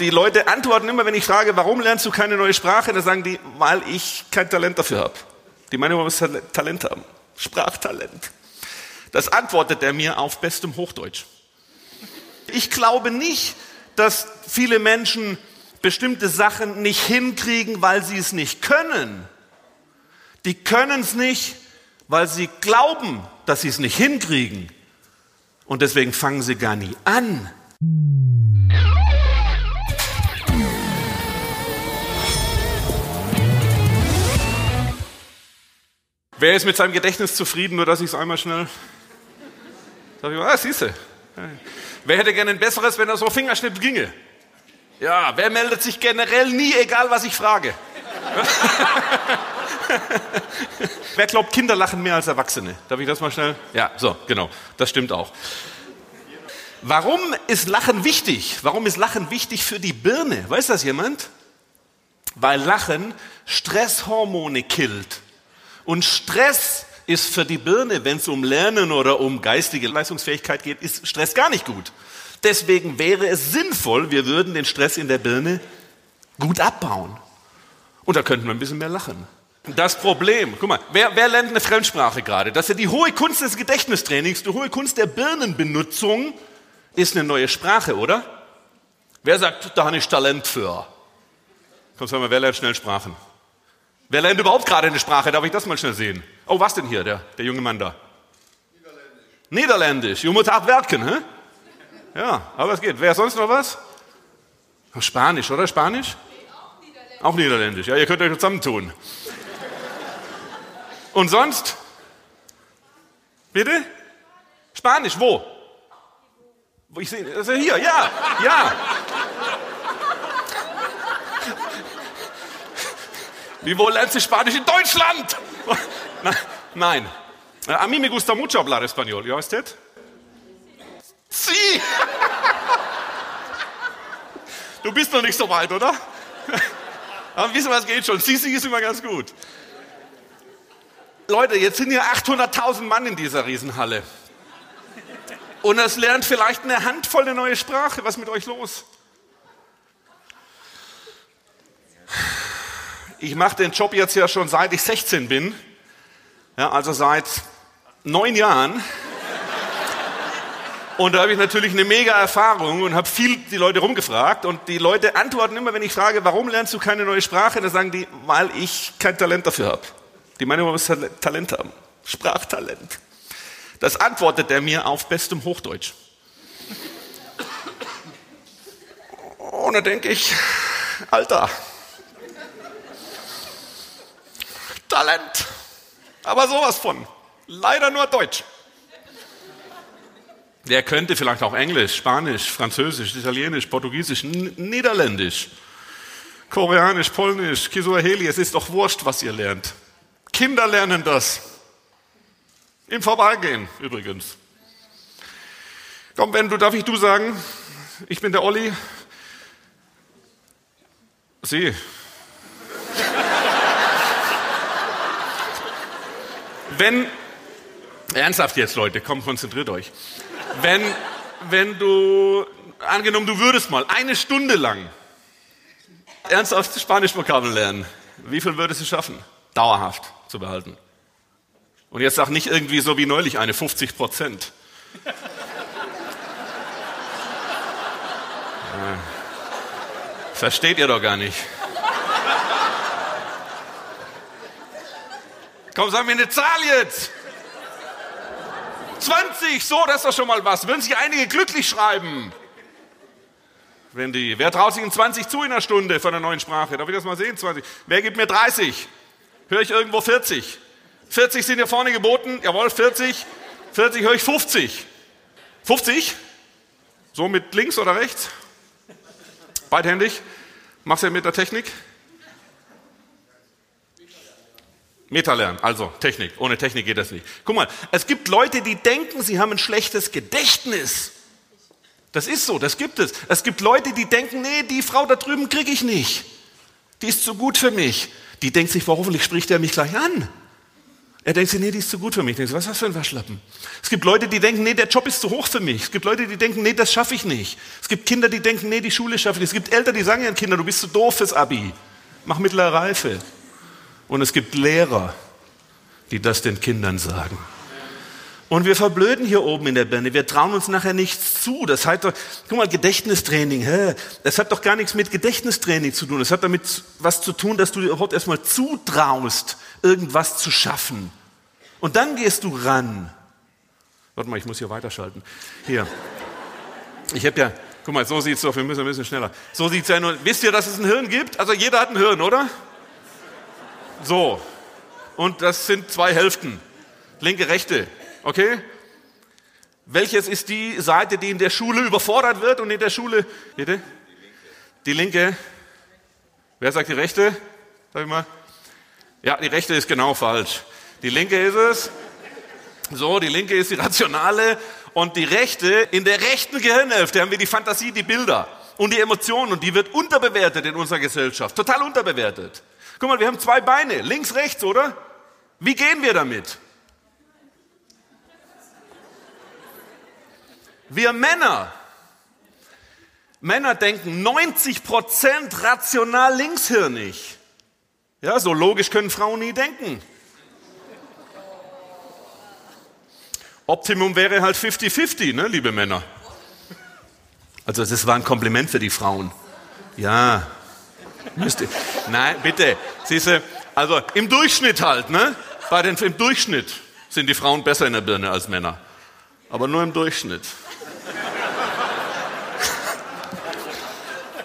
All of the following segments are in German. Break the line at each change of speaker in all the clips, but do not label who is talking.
Die Leute antworten immer, wenn ich frage, warum lernst du keine neue Sprache, dann sagen die, weil ich kein Talent dafür habe. Die meinen, man muss Talent haben. Sprachtalent. Das antwortet er mir auf bestem Hochdeutsch. Ich glaube nicht, dass viele Menschen bestimmte Sachen nicht hinkriegen, weil sie es nicht können. Die können es nicht, weil sie glauben, dass sie es nicht hinkriegen. Und deswegen fangen sie gar nie an. Wer ist mit seinem Gedächtnis zufrieden, nur dass ich es einmal schnell. Sag ich, ah, siehst du. Wer hätte gerne ein besseres, wenn er so Fingerschnitt ginge? Ja, wer meldet sich generell nie, egal was ich frage? wer glaubt, Kinder lachen mehr als Erwachsene? Darf ich das mal schnell? Ja, so, genau. Das stimmt auch. Warum ist Lachen wichtig? Warum ist Lachen wichtig für die Birne? Weiß das jemand? Weil Lachen Stresshormone killt. Und Stress ist für die Birne, wenn es um Lernen oder um geistige Leistungsfähigkeit geht, ist Stress gar nicht gut. Deswegen wäre es sinnvoll, wir würden den Stress in der Birne gut abbauen. Und da könnten wir ein bisschen mehr lachen. Das Problem, guck mal, wer, wer lernt eine Fremdsprache gerade? Das ist ja die hohe Kunst des Gedächtnistrainings, die hohe Kunst der Birnenbenutzung ist eine neue Sprache, oder? Wer sagt, da habe ich Talent für? Komm, sag mal, wer lernt schnell Sprachen? Wer lernt überhaupt gerade eine Sprache? Darf ich das mal schnell sehen? Oh, was denn hier, der, der junge Mann da? Niederländisch. Niederländisch. Moet hard werken, hä? Ja, aber es geht. Wer sonst noch was? Spanisch, oder? Spanisch? Auch Niederländisch. Auch Niederländisch. Ja, ihr könnt euch zusammentun. Und sonst? Bitte? Spanisch, wo? Wo ich sehe, also hier, ja, ja. Wie wohl lernst du Spanisch in Deutschland? Nein. A mí me gusta mucho hablar español. ¿Ya usted? Sí. Du bist noch nicht so weit, oder? Aber wissen was geht schon. Sie, sie ist immer ganz gut. Leute, jetzt sind hier 800.000 Mann in dieser Riesenhalle. Und es lernt vielleicht eine Handvoll eine neue Sprache. Was ist mit euch los? Ich mache den Job jetzt ja schon seit ich 16 bin, ja, also seit neun Jahren. Und da habe ich natürlich eine mega Erfahrung und habe viel die Leute rumgefragt. Und die Leute antworten immer, wenn ich frage, warum lernst du keine neue Sprache, dann sagen die, weil ich kein Talent dafür habe. Die meinen, man muss Talent haben. Sprachtalent. Das antwortet er mir auf bestem Hochdeutsch. Und da denke ich, Alter, Talent. Aber sowas von. Leider nur Deutsch. Der könnte vielleicht auch Englisch, Spanisch, Französisch, Italienisch, Portugiesisch, Niederländisch, Koreanisch, Polnisch, Kisuaheli. Es ist doch wurscht, was ihr lernt. Kinder lernen das. Im Vorbeigehen übrigens. Komm, wenn du, darf ich du sagen? Ich bin der Olli. Sie, Wenn, ernsthaft jetzt Leute, komm, konzentriert euch. Wenn, wenn du, angenommen, du würdest mal eine Stunde lang ernsthaft Spanisch-Vokabeln lernen, wie viel würdest du schaffen, dauerhaft zu behalten? Und jetzt sag nicht irgendwie so wie neulich eine 50 Prozent. Versteht ihr doch gar nicht. Komm, sag mir eine Zahl jetzt. 20, so, das ist doch schon mal was. Würden sich einige glücklich schreiben? Wenn die, wer traut sich in 20 zu in einer Stunde von einer neuen Sprache? Darf ich das mal sehen? 20. Wer gibt mir 30? Höre ich irgendwo 40? 40 sind hier vorne geboten. Jawohl, 40. 40 höre ich 50. 50? So mit links oder rechts? Beidhändig? Machst du ja mit der Technik? Meta lernen, also Technik. Ohne Technik geht das nicht. Guck mal, es gibt Leute, die denken, sie haben ein schlechtes Gedächtnis. Das ist so, das gibt es. Es gibt Leute, die denken, nee, die Frau da drüben kriege ich nicht. Die ist zu gut für mich. Die denkt sich, hoffentlich spricht er mich gleich an. Er denkt sich, nee, die ist zu gut für mich. Denkt, was ist das für ein Waschlappen? Es gibt Leute, die denken, nee, der Job ist zu hoch für mich. Es gibt Leute, die denken, nee, das schaffe ich nicht. Es gibt Kinder, die denken, nee, die Schule schaffe ich nicht. Es gibt Eltern, die sagen ihren Kindern, du bist zu doof fürs Abi. Mach mittlere Reife. Und es gibt Lehrer, die das den Kindern sagen. Und wir verblöden hier oben in der Birne. Wir trauen uns nachher nichts zu. Das heißt doch, guck mal, Gedächtnistraining, hä? das hat doch gar nichts mit Gedächtnistraining zu tun. Das hat damit was zu tun, dass du dir überhaupt erstmal zutraust, irgendwas zu schaffen. Und dann gehst du ran. Warte mal, ich muss hier weiterschalten. Hier. Ich habe ja, guck mal, so sieht's doch, wir müssen ein bisschen schneller. So sieht's ja nur. Wisst ihr, dass es ein Hirn gibt? Also jeder hat ein Hirn, oder? So. Und das sind zwei Hälften. Linke, rechte. Okay? Welches ist die Seite, die in der Schule überfordert wird und in der Schule, bitte? Die linke. Wer sagt die rechte? Sag ich mal. Ja, die rechte ist genau falsch. Die linke ist es. So, die linke ist die rationale und die rechte, in der rechten Gehirnhälfte haben wir die Fantasie, die Bilder und die Emotionen und die wird unterbewertet in unserer Gesellschaft. Total unterbewertet. Guck mal, wir haben zwei Beine, links, rechts, oder? Wie gehen wir damit? Wir Männer, Männer denken 90% rational linkshirnig. Ja, so logisch können Frauen nie denken. Optimum wäre halt 50-50, ne, liebe Männer. Also das war ein Kompliment für die Frauen. Ja. Müsste. Nein, bitte. Siehste, also im Durchschnitt halt, ne? Bei den, Im Durchschnitt sind die Frauen besser in der Birne als Männer. Aber nur im Durchschnitt.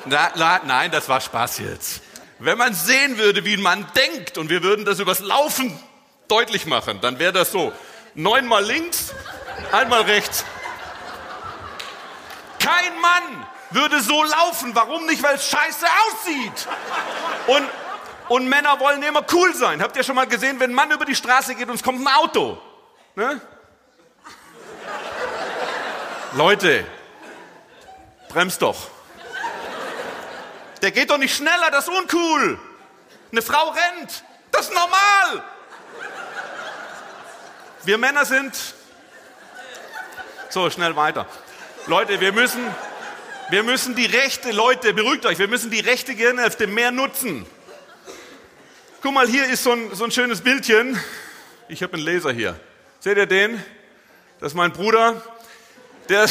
Na, na, nein, das war Spaß jetzt. Wenn man sehen würde, wie man denkt und wir würden das übers Laufen deutlich machen, dann wäre das so. Neunmal links, einmal rechts. Kein Mann würde so laufen. Warum nicht? Weil es scheiße aussieht. Und, und Männer wollen immer cool sein. Habt ihr schon mal gesehen, wenn ein Mann über die Straße geht und es kommt ein Auto? Ne? Leute, bremst doch. Der geht doch nicht schneller, das ist uncool. Eine Frau rennt, das ist normal. Wir Männer sind. So, schnell weiter. Leute, wir müssen, wir müssen die rechte, Leute, beruhigt euch, wir müssen die rechte Gehirnhälfte mehr nutzen. Guck mal, hier ist so ein, so ein schönes Bildchen. Ich habe einen Laser hier. Seht ihr den? Das ist mein Bruder. Der,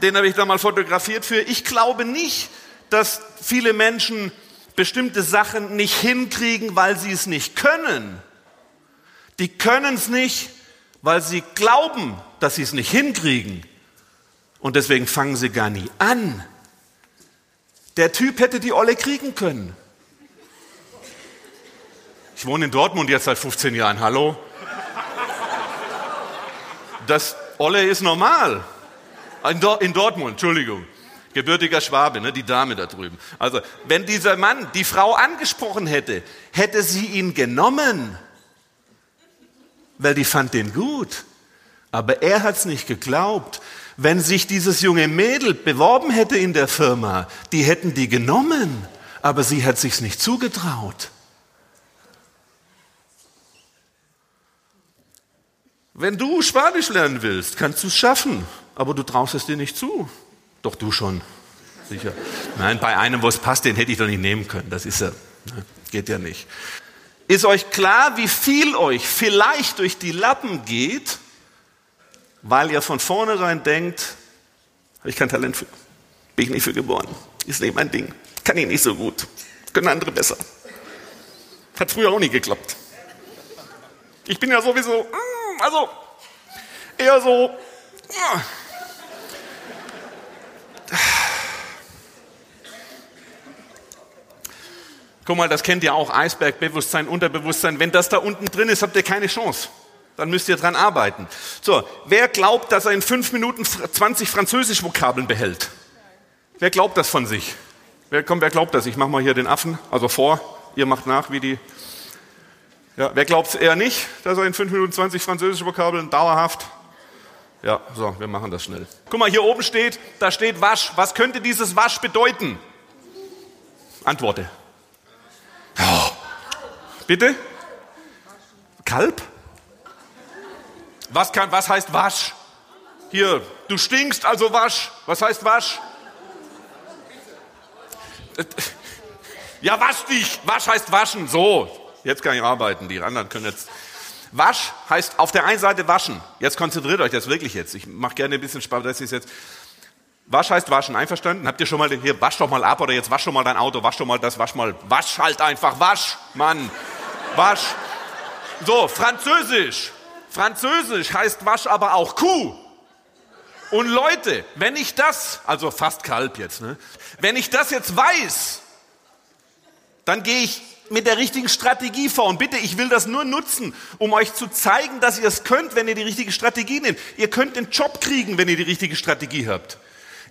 den habe ich da mal fotografiert für. Ich glaube nicht, dass viele Menschen bestimmte Sachen nicht hinkriegen, weil sie es nicht können. Die können es nicht, weil sie glauben, dass sie es nicht hinkriegen. Und deswegen fangen sie gar nie an. Der Typ hätte die Olle kriegen können. Ich wohne in Dortmund jetzt seit 15 Jahren. Hallo? Das Olle ist normal. In, Dortmund, Entschuldigung gebürtiger Schwabe, ne, die Dame da drüben. Also, wenn dieser Mann die Frau angesprochen hätte, hätte sie ihn genommen, weil die fand den gut. Aber er hat's nicht geglaubt. Wenn sich dieses junge Mädel beworben hätte in der Firma, die hätten die genommen, aber sie hat sich's nicht zugetraut. Wenn du Spanisch lernen willst, kannst du es schaffen, aber du traust es dir nicht zu. Doch du schon, sicher. Nein, bei einem, wo es passt, den hätte ich doch nicht nehmen können. Das ist ja, ne, geht ja nicht. Ist euch klar, wie viel euch vielleicht durch die Lappen geht, weil ihr von vornherein denkt, habe ich kein Talent für, bin ich nicht für geboren, ist nicht mein Ding, kann ich nicht so gut, können andere besser. Hat früher auch nie geklappt. Ich bin ja sowieso, mm, also eher so, Guck mal, das kennt ihr auch, Eisbergbewusstsein, Unterbewusstsein. Wenn das da unten drin ist, habt ihr keine Chance. Dann müsst ihr dran arbeiten. So, wer glaubt, dass er in fünf Minuten 20 Französisch-Vokabeln behält? Wer glaubt das von sich? Wer, komm, wer glaubt das? Ich mache mal hier den Affen, also vor. Ihr macht nach, wie die. Ja, wer glaubt es eher nicht, dass er in fünf Minuten 20 Französisch-Vokabeln dauerhaft? Ja, so, wir machen das schnell. Guck mal, hier oben steht, da steht Wasch. Was könnte dieses Wasch bedeuten? Antworte. Oh. Bitte? Kalb? Was, kann, was heißt wasch? Hier, du stinkst, also wasch. Was heißt wasch? Ja, wasch dich. Wasch heißt waschen. So, jetzt kann ich arbeiten. Die anderen können jetzt. Wasch heißt auf der einen Seite waschen. Jetzt konzentriert euch das wirklich jetzt. Ich mache gerne ein bisschen Spaß. Das ist jetzt. Wasch heißt waschen. Einverstanden? Habt ihr schon mal hier wasch doch mal ab oder jetzt wasch doch mal dein Auto, wasch doch mal das, wasch mal. Wasch halt einfach, wasch, Mann. Wasch. So, Französisch. Französisch heißt wasch aber auch Kuh. Und Leute, wenn ich das, also fast Kalb jetzt, ne? wenn ich das jetzt weiß, dann gehe ich mit der richtigen Strategie vor. Und bitte, ich will das nur nutzen, um euch zu zeigen, dass ihr es könnt, wenn ihr die richtige Strategie nehmt. Ihr könnt den Job kriegen, wenn ihr die richtige Strategie habt.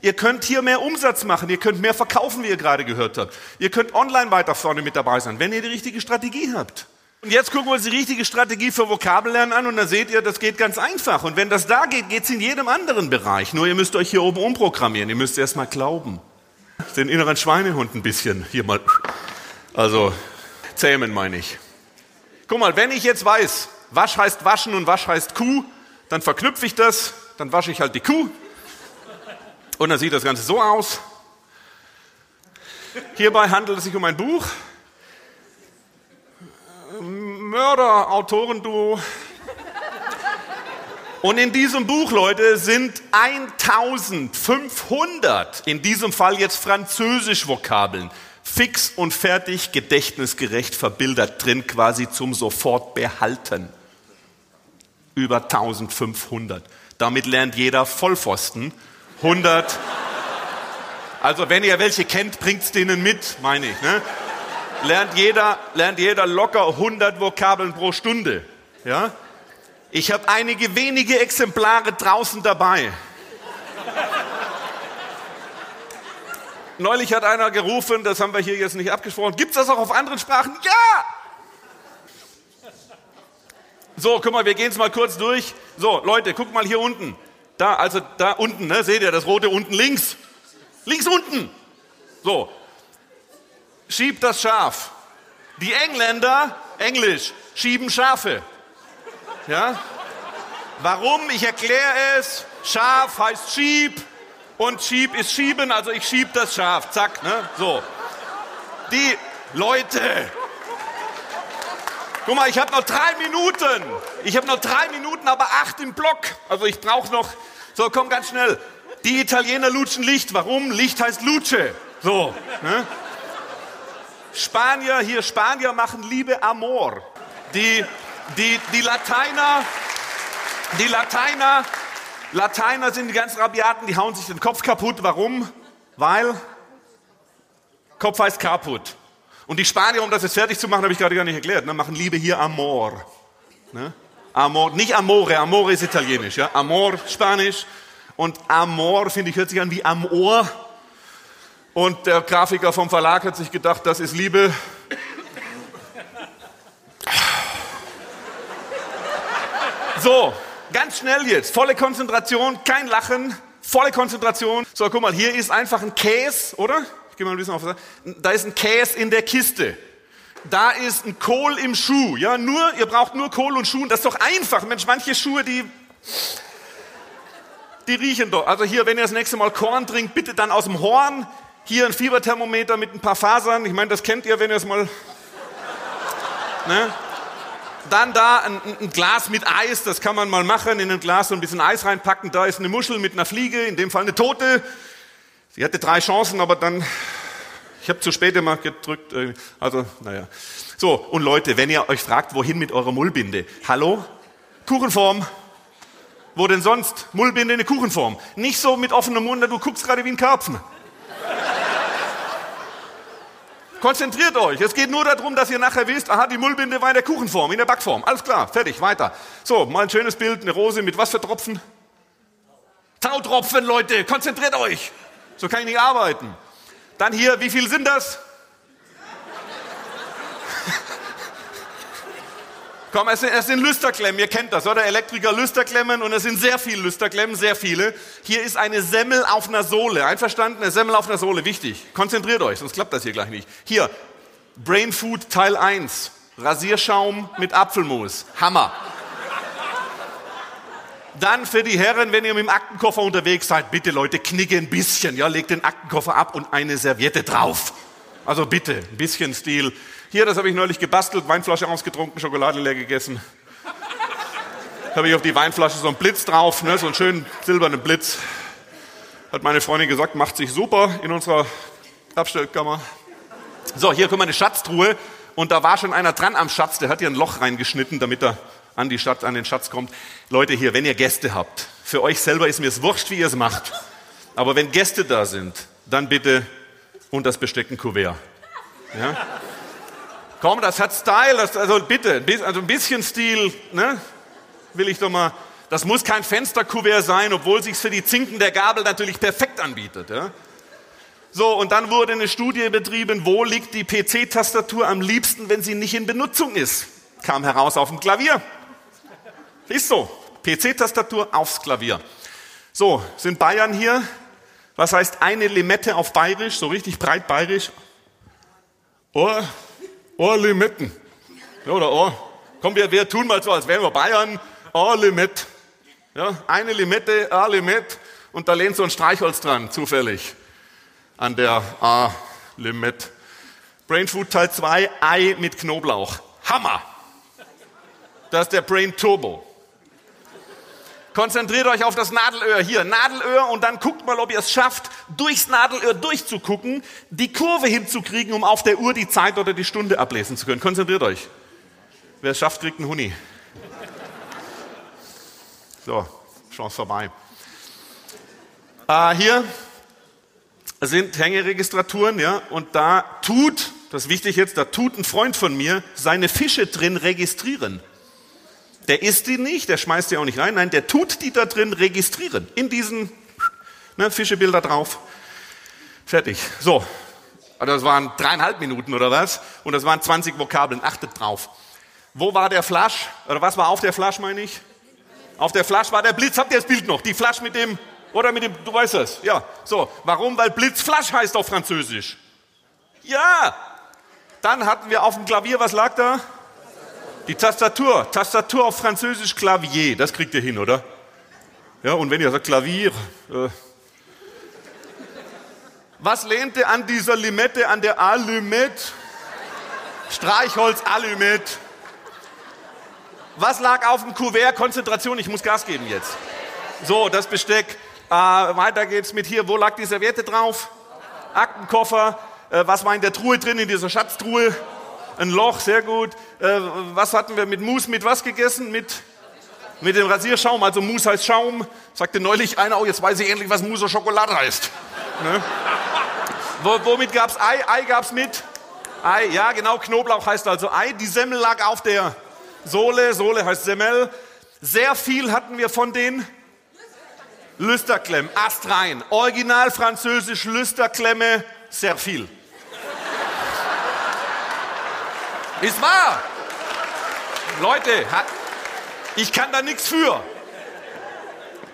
Ihr könnt hier mehr Umsatz machen, ihr könnt mehr verkaufen, wie ihr gerade gehört habt. Ihr könnt online weiter vorne mit dabei sein, wenn ihr die richtige Strategie habt. Und jetzt gucken wir uns die richtige Strategie für Vokabellernen an und dann seht ihr, das geht ganz einfach. Und wenn das da geht, geht es in jedem anderen Bereich. Nur ihr müsst euch hier oben umprogrammieren. Ihr müsst erst mal glauben. Den inneren Schweinehund ein bisschen hier mal, also zähmen meine ich. Guck mal, wenn ich jetzt weiß, wasch heißt waschen und wasch heißt Kuh, dann verknüpfe ich das, dann wasche ich halt die Kuh. Und dann sieht das Ganze so aus. Hierbei handelt es sich um ein Buch, Mörder-Autorenduo. Und in diesem Buch, Leute, sind 1500, in diesem Fall jetzt Französisch-Vokabeln, fix und fertig, gedächtnisgerecht verbildert drin, quasi zum Sofortbehalten. Über 1500. Damit lernt jeder Vollpfosten 100. Also wenn ihr welche kennt, bringt's denen mit, meine ich. Ne? Lernt jeder, lernt jeder locker 100 Vokabeln pro Stunde. Ja? Ich habe einige wenige Exemplare draußen dabei. Neulich hat einer gerufen, das haben wir hier jetzt nicht abgesprochen. Gibt es das auch auf anderen Sprachen? Ja! So, guck mal, wir gehen es mal kurz durch. So, Leute, guck mal hier unten. Da, also da unten, ne, seht ihr das rote unten links? Links unten. So, schiebt das Schaf. Die Engländer, Englisch, schieben Schafe. Ja? Warum? Ich erkläre es. Schaf heißt Schieb und Schieb ist Schieben, also ich schieb das Schaf. Zack, ne? So. Die Leute. Guck mal, ich habe noch drei Minuten. Ich habe noch drei Minuten, aber acht im Block. Also ich brauche noch. So, komm ganz schnell. Die Italiener lutschen Licht. Warum? Licht heißt Lutsche. So. Ne? Spanier, hier Spanier machen Liebe Amor. Die, die, die Lateiner, die Lateiner, Lateiner sind die ganz Rabiaten, die hauen sich den Kopf kaputt. Warum? Weil Kopf heißt kaputt. Und die Spanier, um das jetzt fertig zu machen, habe ich gerade gar nicht erklärt, ne, machen Liebe hier Amor. Ne? Amor, nicht Amore, Amore ist italienisch, ja? Amor, Spanisch. Und Amor, finde ich, hört sich an wie am Ohr. Und der Grafiker vom Verlag hat sich gedacht, das ist Liebe. So, ganz schnell jetzt. Volle Konzentration, kein Lachen, volle Konzentration. So, guck mal, hier ist einfach ein Käse, oder? Ich gehe mal ein bisschen auf. Da ist ein Käse in der Kiste. Da ist ein Kohl im Schuh. Ja, nur, ihr braucht nur Kohl und Schuh. Das ist doch einfach. Mensch, manche Schuhe, die, die riechen doch. Also hier, wenn ihr das nächste Mal Korn trinkt, bitte dann aus dem Horn. Hier ein Fieberthermometer mit ein paar Fasern. Ich meine, das kennt ihr, wenn ihr es mal. Ne? Dann da ein, ein, Glas mit Eis, das kann man mal machen, in ein Glas so ein bisschen Eis reinpacken. Da ist eine Muschel mit einer Fliege, in dem Fall eine Tote. Sie hatte drei Chancen, aber dann, ich habe zu spät immer gedrückt. Äh, also, naja. So, und Leute, wenn ihr euch fragt, wohin mit eurer Mullbinde? Hallo? Kuchenform. Wo denn sonst? Mullbinde eine Kuchenform. Nicht so mit offenem Mund, du guckst gerade wie ein Karpfen. Konzentriert euch. Es geht nur darum, dass ihr nachher wisst, aha, die Mullbinde war in der Kuchenform, in der Backform. Alles klar, fertig, weiter. So, mal ein schönes Bild, eine Rose mit was für Tropfen? Tautropfen, Leute, konzentriert euch. So kann ich nicht arbeiten. Dann hier, wie viel sind das? Komm, es sind, es sind Lüsterklemmen, ihr kennt das, oder? Elektriker Lüsterklemmen und es sind sehr viele Lüsterklemmen, sehr viele. Hier ist eine Semmel auf einer Sohle, einverstanden? Eine Semmel auf einer Sohle, wichtig. Konzentriert euch, sonst klappt das hier gleich nicht. Hier, Brain Food Teil 1. Rasierschaum mit Apfelmus. Hammer. Dann für die Herren, wenn ihr mit dem Aktenkoffer unterwegs seid, bitte Leute, knicke ein bisschen. Ja, legt den Aktenkoffer ab und eine Serviette drauf. Also bitte, ein bisschen Stil. Hier, das habe ich neulich gebastelt, Weinflasche ausgetrunken, Schokolade leer gegessen. habe ich auf die Weinflasche so einen Blitz drauf, ne, so einen schönen silbernen Blitz. Hat meine Freundin gesagt, macht sich super in unserer Abstellkammer. So, hier kommt meine Schatztruhe und da war schon einer dran am Schatz, der hat hier ein Loch reingeschnitten, damit er an, die Schatz, an den Schatz kommt. Leute hier, wenn ihr Gäste habt, für euch selber ist mir es wurscht, wie ihr es macht. Aber wenn Gäste da sind, dann bitte und das Besteck. Ja? Komm, das hat Style, das, also bitte, also ein bisschen Stil, ne? will ich doch mal. Das muss kein Fensterkuvert sein, obwohl sich für die Zinken der Gabel natürlich perfekt anbietet. Ja? So, und dann wurde eine Studie betrieben, wo liegt die PC-Tastatur am liebsten, wenn sie nicht in Benutzung ist. Kam heraus auf dem Klavier. Ist so. PC-Tastatur aufs Klavier. So, sind Bayern hier? Was heißt eine Limette auf Bayerisch? So richtig breit Bayerisch? Ohr, Ohrlimetten. Ja, oder Ohr. Komm, wir, wir tun mal so, als wären wir Bayern. Ohrlimett. Ja, eine Limette, A-Limett. Und da lehnt so ein Streichholz dran, zufällig. An der A-Limett. Brain Food Teil 2, Ei mit Knoblauch. Hammer! Das ist der Brain Turbo. Konzentriert euch auf das Nadelöhr hier. Nadelöhr und dann guckt mal, ob ihr es schafft, durchs Nadelöhr durchzugucken, die Kurve hinzukriegen, um auf der Uhr die Zeit oder die Stunde ablesen zu können. Konzentriert euch. Wer es schafft, kriegt einen Huni. So, Chance vorbei. Äh, hier sind Hängeregistraturen, ja, und da tut, das ist wichtig jetzt, da tut ein Freund von mir seine Fische drin registrieren. Der isst die nicht, der schmeißt die auch nicht rein, nein, der tut die da drin registrieren. In diesen ne, Fischebilder drauf. Fertig. So. Also das waren dreieinhalb Minuten oder was? Und das waren 20 Vokabeln. Achtet drauf. Wo war der Flasch? Oder was war auf der Flasch, meine ich? Auf der Flasch war der Blitz. Habt ihr das Bild noch? Die Flasch mit dem, oder mit dem, du weißt es. Ja. So. Warum? Weil Blitz Flasch heißt auf Französisch. Ja. Dann hatten wir auf dem Klavier, was lag da? Die Tastatur, Tastatur auf Französisch Clavier, das kriegt ihr hin, oder? Ja, und wenn ihr sagt Klavier, äh, was lehnte an dieser Limette, an der Allumette? Streichholz, Allumette. Was lag auf dem Kuvert? Konzentration, ich muss Gas geben jetzt. So, das Besteck. Äh, weiter geht's mit hier. Wo lag die Serviette drauf? Aktenkoffer. Äh, was war in der Truhe drin, in dieser Schatztruhe? Ein Loch, sehr gut. Äh, was hatten wir mit Mousse? Mit was gegessen? Mit, mit dem Rasierschaum. Also Mousse heißt Schaum. Sagte neulich einer, oh, jetzt weiß ich endlich, was Mousse Schokolade heißt. Ne? womit gab's Ei? Ei gab's mit? Ei, ja genau, Knoblauch heißt also Ei. Die Semmel lag auf der Sohle. Sohle heißt Semmel. Sehr viel hatten wir von den Lüsterklemmen. Ast rein. Original französisch Lüsterklemme, sehr viel. Ist wahr. Leute, ich kann da nichts für.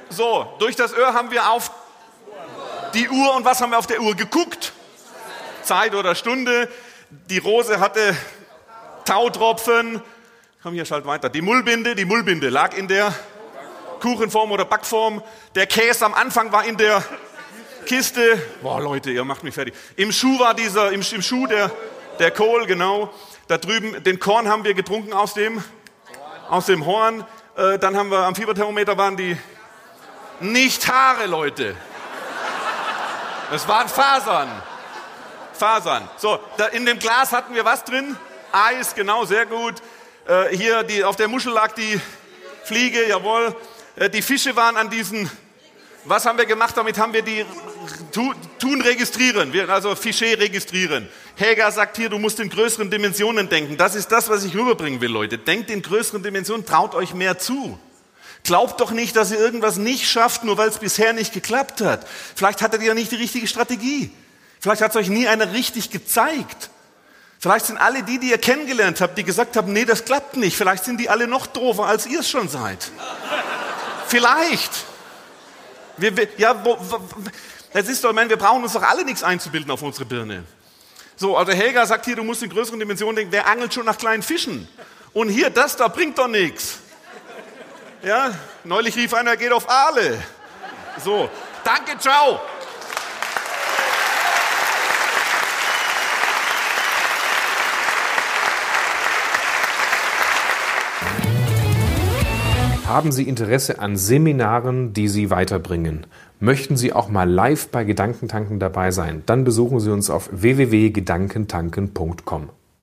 So, durch das Öhr haben wir auf die Uhr und was haben wir auf der Uhr geguckt? Zeit oder Stunde. Die Rose hatte Tautropfen. Komm hier, schalt weiter. Die Mullbinde, die Mullbinde lag in der Kuchenform oder Backform. Der Käse am Anfang war in der Kiste. Boah, Leute, ihr macht mich fertig. Im Schuh war dieser, im, im Schuh der, der Kohl, genau. Da drüben, den Korn haben wir getrunken aus dem, aus dem Horn. Äh, dann haben wir am Fieberthermometer waren die nicht Haare, Leute. Das waren Fasern. Fasern. So, da in dem Glas hatten wir was drin? Eis, genau, sehr gut. Äh, hier die, auf der Muschel lag die Fliege, jawohl. Äh, die Fische waren an diesen. Was haben wir gemacht? Damit haben wir die tun registrieren, also Fichet registrieren. Häger sagt hier, du musst in größeren Dimensionen denken. Das ist das, was ich rüberbringen will, Leute. Denkt in größeren Dimensionen, traut euch mehr zu. Glaubt doch nicht, dass ihr irgendwas nicht schafft, nur weil es bisher nicht geklappt hat. Vielleicht hattet ihr ja nicht die richtige Strategie. Vielleicht hat es euch nie einer richtig gezeigt. Vielleicht sind alle die, die ihr kennengelernt habt, die gesagt haben, nee, das klappt nicht. Vielleicht sind die alle noch doofer, als ihr es schon seid. Vielleicht. Wir, wir, ja, wo, wo, es ist doch, meine, wir brauchen uns doch alle nichts einzubilden auf unsere Birne. So, also Helga sagt hier, du musst in größeren Dimensionen denken, wer angelt schon nach kleinen Fischen? Und hier, das da bringt doch nichts. Ja, neulich rief einer, geht auf Aale. So, danke, ciao.
Haben Sie Interesse an Seminaren, die Sie weiterbringen? Möchten Sie auch mal live bei Gedankentanken dabei sein? Dann besuchen Sie uns auf www.gedankentanken.com.